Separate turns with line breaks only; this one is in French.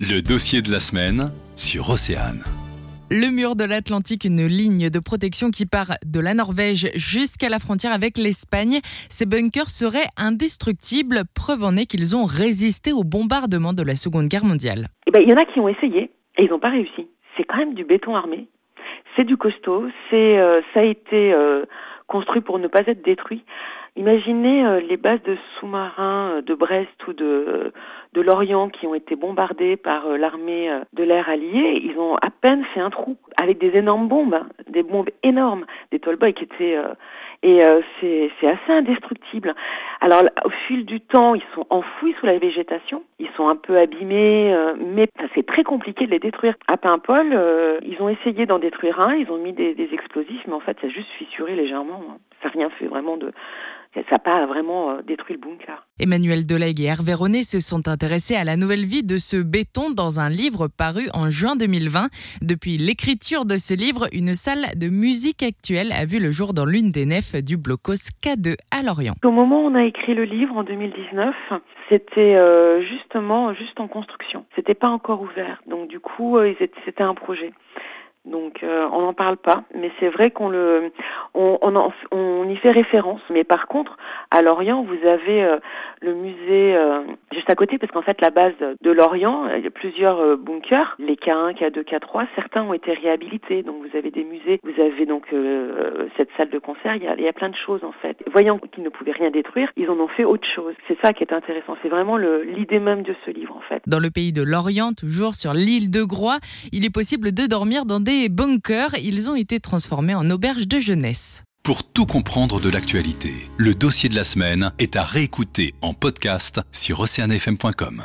Le dossier de la semaine sur Océane.
Le mur de l'Atlantique, une ligne de protection qui part de la Norvège jusqu'à la frontière avec l'Espagne. Ces bunkers seraient indestructibles, preuve en est qu'ils ont résisté au bombardement de la Seconde Guerre mondiale.
Eh ben, il y en a qui ont essayé et ils n'ont pas réussi. C'est quand même du béton armé. C'est du costaud. C'est, euh, ça a été euh, construit pour ne pas être détruit. Imaginez euh, les bases de sous-marins euh, de Brest ou de, de Lorient qui ont été bombardées par euh, l'armée de l'air alliée. Ils ont à peine fait un trou avec des énormes bombes, hein, des bombes énormes, des qui étaient et c'est c'est assez indestructible. Alors au fil du temps, ils sont enfouis sous la végétation, ils sont un peu abîmés, mais c'est très compliqué de les détruire. À Paimpol, ils ont essayé d'en détruire un, ils ont mis des, des explosifs, mais en fait, ça a juste fissuré légèrement. Hein. Ça n'a rien fait vraiment de ça n'a pas vraiment euh, détruit le bunker.
Emmanuel Delegue et Hervé René se sont intéressés à la nouvelle vie de ce béton dans un livre paru en juin 2020. Depuis l'écriture de ce livre, une salle de musique actuelle a vu le jour dans l'une des nefs du blocos K2 à Lorient.
Au moment où on a écrit le livre en 2019, c'était euh, justement juste en construction. C'était pas encore ouvert. Donc du coup, euh, c'était un projet. Donc euh, on n'en parle pas, mais c'est vrai qu'on le, on, on, on, y fait référence. Mais par contre, à Lorient, vous avez euh, le musée euh, juste à côté, parce qu'en fait la base de Lorient, il y a plusieurs bunkers, les K1, K2, K3. Certains ont été réhabilités, donc vous avez des musées, vous avez donc cette salle de concert. Il y, a, il y a plein de choses en fait. Voyant qu'ils ne pouvaient rien détruire, ils en ont fait autre chose. C'est ça qui est intéressant. C'est vraiment l'idée même de ce livre en fait.
Dans le pays de Lorient, toujours sur l'île de Groix, il est possible de dormir dans des bunkers, ils ont été transformés en auberges de jeunesse.
Pour tout comprendre de l'actualité, le dossier de la semaine est à réécouter en podcast sur oceanfm.com.